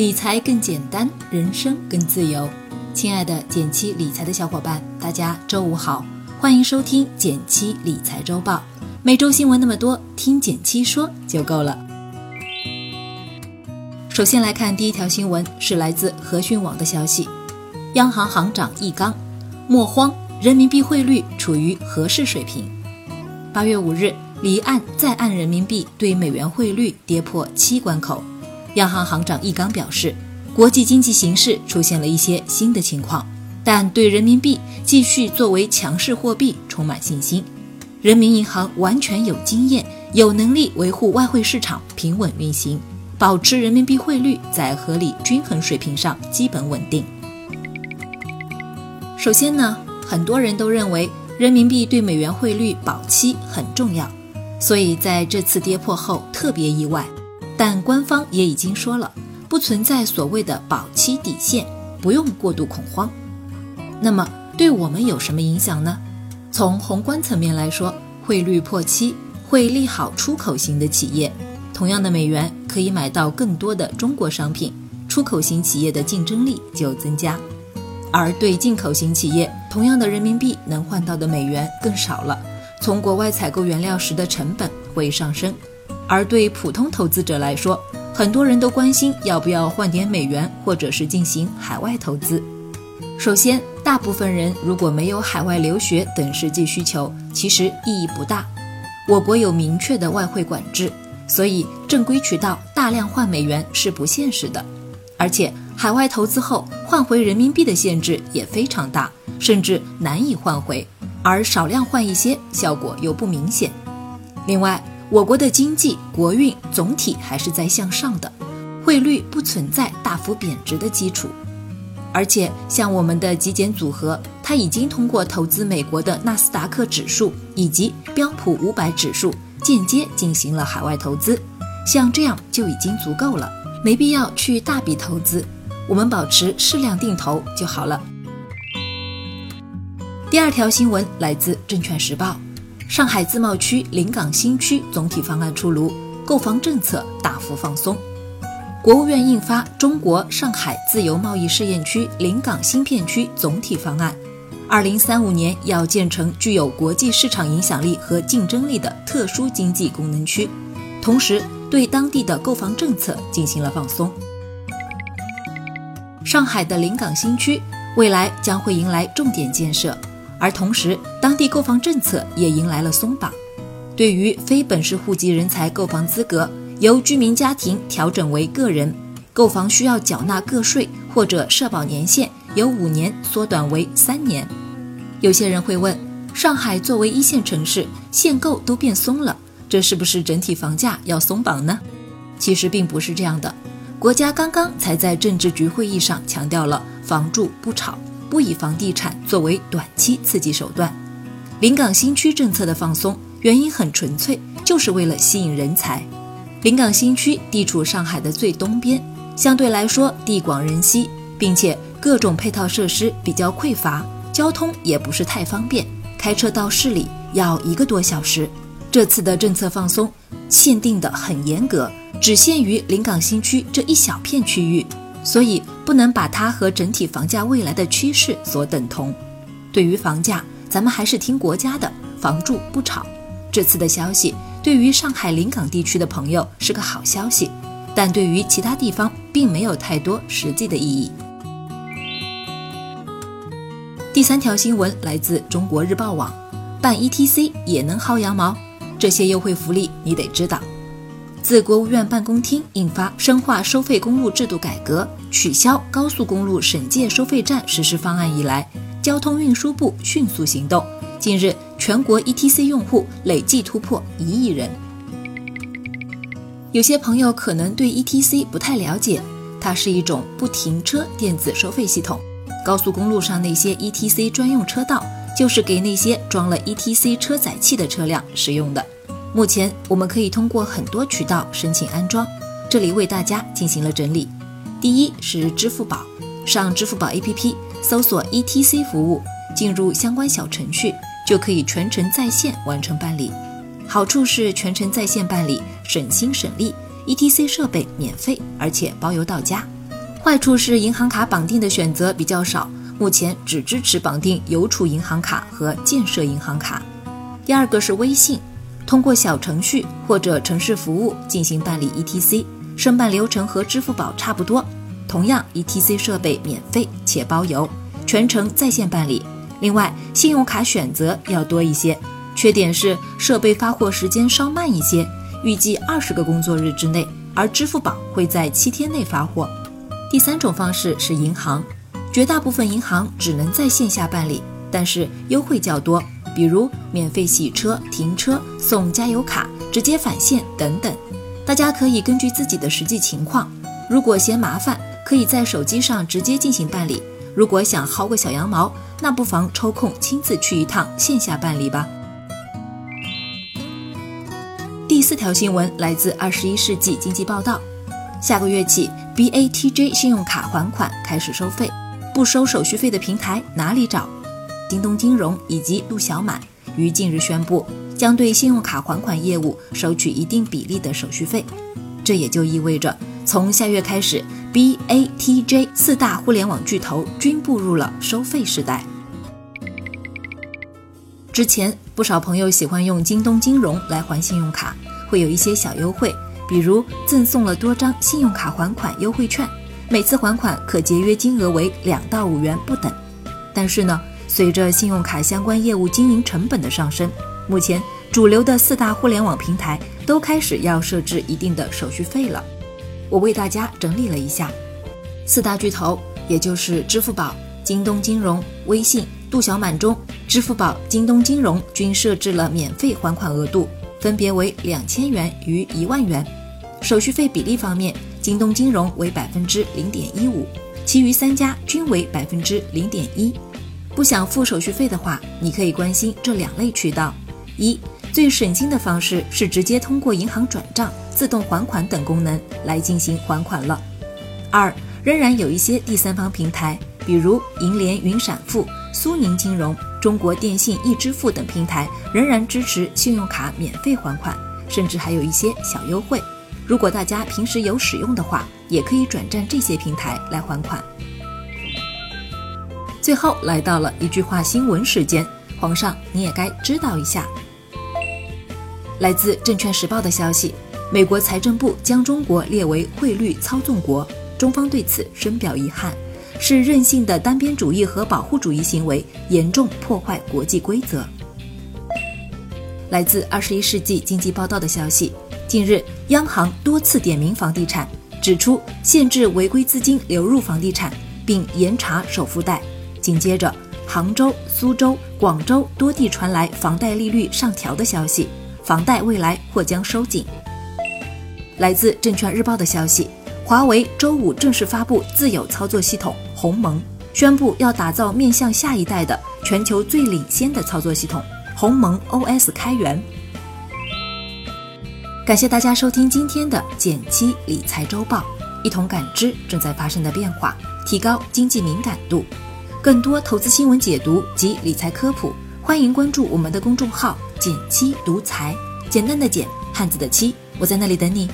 理财更简单，人生更自由。亲爱的减七理财的小伙伴，大家周五好，欢迎收听减七理财周报。每周新闻那么多，听减七说就够了。首先来看第一条新闻，是来自和讯网的消息。央行行长易纲，莫慌，人民币汇率处于合适水平。八月五日，离岸在岸人民币对美元汇率跌破七关口。央行行长易纲表示，国际经济形势出现了一些新的情况，但对人民币继续作为强势货币充满信心。人民银行完全有经验、有能力维护外汇市场平稳运行，保持人民币汇率在合理均衡水平上基本稳定。首先呢，很多人都认为人民币对美元汇率保期很重要，所以在这次跌破后特别意外。但官方也已经说了，不存在所谓的保期底线，不用过度恐慌。那么对我们有什么影响呢？从宏观层面来说，汇率破七会利好出口型的企业，同样的美元可以买到更多的中国商品，出口型企业的竞争力就增加；而对进口型企业，同样的人民币能换到的美元更少了，从国外采购原料时的成本会上升。而对普通投资者来说，很多人都关心要不要换点美元，或者是进行海外投资。首先，大部分人如果没有海外留学等实际需求，其实意义不大。我国有明确的外汇管制，所以正规渠道大量换美元是不现实的。而且，海外投资后换回人民币的限制也非常大，甚至难以换回。而少量换一些，效果又不明显。另外，我国的经济国运总体还是在向上的，汇率不存在大幅贬值的基础，而且像我们的极简组合，它已经通过投资美国的纳斯达克指数以及标普五百指数，间接进行了海外投资，像这样就已经足够了，没必要去大笔投资，我们保持适量定投就好了。第二条新闻来自证券时报。上海自贸区临港新区总体方案出炉，购房政策大幅放松。国务院印发《中国上海自由贸易试验区临港新片区总体方案》，二零三五年要建成具有国际市场影响力和竞争力的特殊经济功能区，同时对当地的购房政策进行了放松。上海的临港新区未来将会迎来重点建设。而同时，当地购房政策也迎来了松绑，对于非本市户籍人才购房资格由居民家庭调整为个人，购房需要缴纳个税或者社保年限由五年缩短为三年。有些人会问，上海作为一线城市，限购都变松了，这是不是整体房价要松绑呢？其实并不是这样的，国家刚刚才在政治局会议上强调了“房住不炒”。不以房地产作为短期刺激手段，临港新区政策的放松原因很纯粹，就是为了吸引人才。临港新区地处上海的最东边，相对来说地广人稀，并且各种配套设施比较匮乏，交通也不是太方便，开车到市里要一个多小时。这次的政策放松限定的很严格，只限于临港新区这一小片区域。所以不能把它和整体房价未来的趋势所等同。对于房价，咱们还是听国家的，房住不炒。这次的消息对于上海临港地区的朋友是个好消息，但对于其他地方并没有太多实际的意义。第三条新闻来自中国日报网，办 ETC 也能薅羊毛，这些优惠福利你得知道。自国务院办公厅印发《深化收费公路制度改革，取消高速公路省界收费站实施方案以来，交通运输部迅速行动。近日，全国 ETC 用户累计突破一亿人。有些朋友可能对 ETC 不太了解，它是一种不停车电子收费系统。高速公路上那些 ETC 专用车道，就是给那些装了 ETC 车载器的车辆使用的。目前我们可以通过很多渠道申请安装，这里为大家进行了整理。第一是支付宝，上支付宝 APP 搜索 ETC 服务，进入相关小程序，就可以全程在线完成办理。好处是全程在线办理，省心省力，ETC 设备免费，而且包邮到家。坏处是银行卡绑定的选择比较少，目前只支持绑定邮储银行卡和建设银行卡。第二个是微信，通过小程序或者城市服务进行办理 ETC，申办流程和支付宝差不多。同样，ETC 设备免费且包邮，全程在线办理。另外，信用卡选择要多一些，缺点是设备发货时间稍慢一些，预计二十个工作日之内，而支付宝会在七天内发货。第三种方式是银行，绝大部分银行只能在线下办理，但是优惠较多，比如免费洗车、停车、送加油卡、直接返现等等。大家可以根据自己的实际情况，如果嫌麻烦，可以在手机上直接进行办理；如果想薅个小羊毛，那不妨抽空亲自去一趟线下办理吧。第四条新闻来自《二十一世纪经济报道》，下个月起。BATJ 信用卡还款开始收费，不收手续费的平台哪里找？京东金融以及陆小满于近日宣布，将对信用卡还款业务收取一定比例的手续费。这也就意味着，从下月开始，BATJ 四大互联网巨头均步入了收费时代。之前不少朋友喜欢用京东金融来还信用卡，会有一些小优惠。比如赠送了多张信用卡还款优惠券，每次还款可节约金额为两到五元不等。但是呢，随着信用卡相关业务经营成本的上升，目前主流的四大互联网平台都开始要设置一定的手续费了。我为大家整理了一下，四大巨头，也就是支付宝、京东金融、微信、度小满中，支付宝、京东金融均设置了免费还款额度，分别为两千元与一万元。手续费比例方面，京东金融为百分之零点一五，其余三家均为百分之零点一。不想付手续费的话，你可以关心这两类渠道：一、最省心的方式是直接通过银行转账、自动还款等功能来进行还款了；二、仍然有一些第三方平台，比如银联云闪付、苏宁金融、中国电信易支付等平台，仍然支持信用卡免费还款，甚至还有一些小优惠。如果大家平时有使用的话，也可以转战这些平台来还款。最后来到了一句话新闻时间，皇上你也该知道一下。来自证券时报的消息，美国财政部将中国列为汇率操纵国，中方对此深表遗憾，是任性的单边主义和保护主义行为，严重破坏国际规则。来自二十一世纪经济报道的消息。近日，央行多次点名房地产，指出限制违规资金流入房地产，并严查首付贷。紧接着，杭州、苏州、广州多地传来房贷利率上调的消息，房贷未来或将收紧。来自证券日报的消息，华为周五正式发布自有操作系统鸿蒙，宣布要打造面向下一代的全球最领先的操作系统鸿蒙 OS 开源。感谢大家收听今天的减七理财周报，一同感知正在发生的变化，提高经济敏感度。更多投资新闻解读及理财科普，欢迎关注我们的公众号“简七独裁”，简单的简，汉字的七，我在那里等你。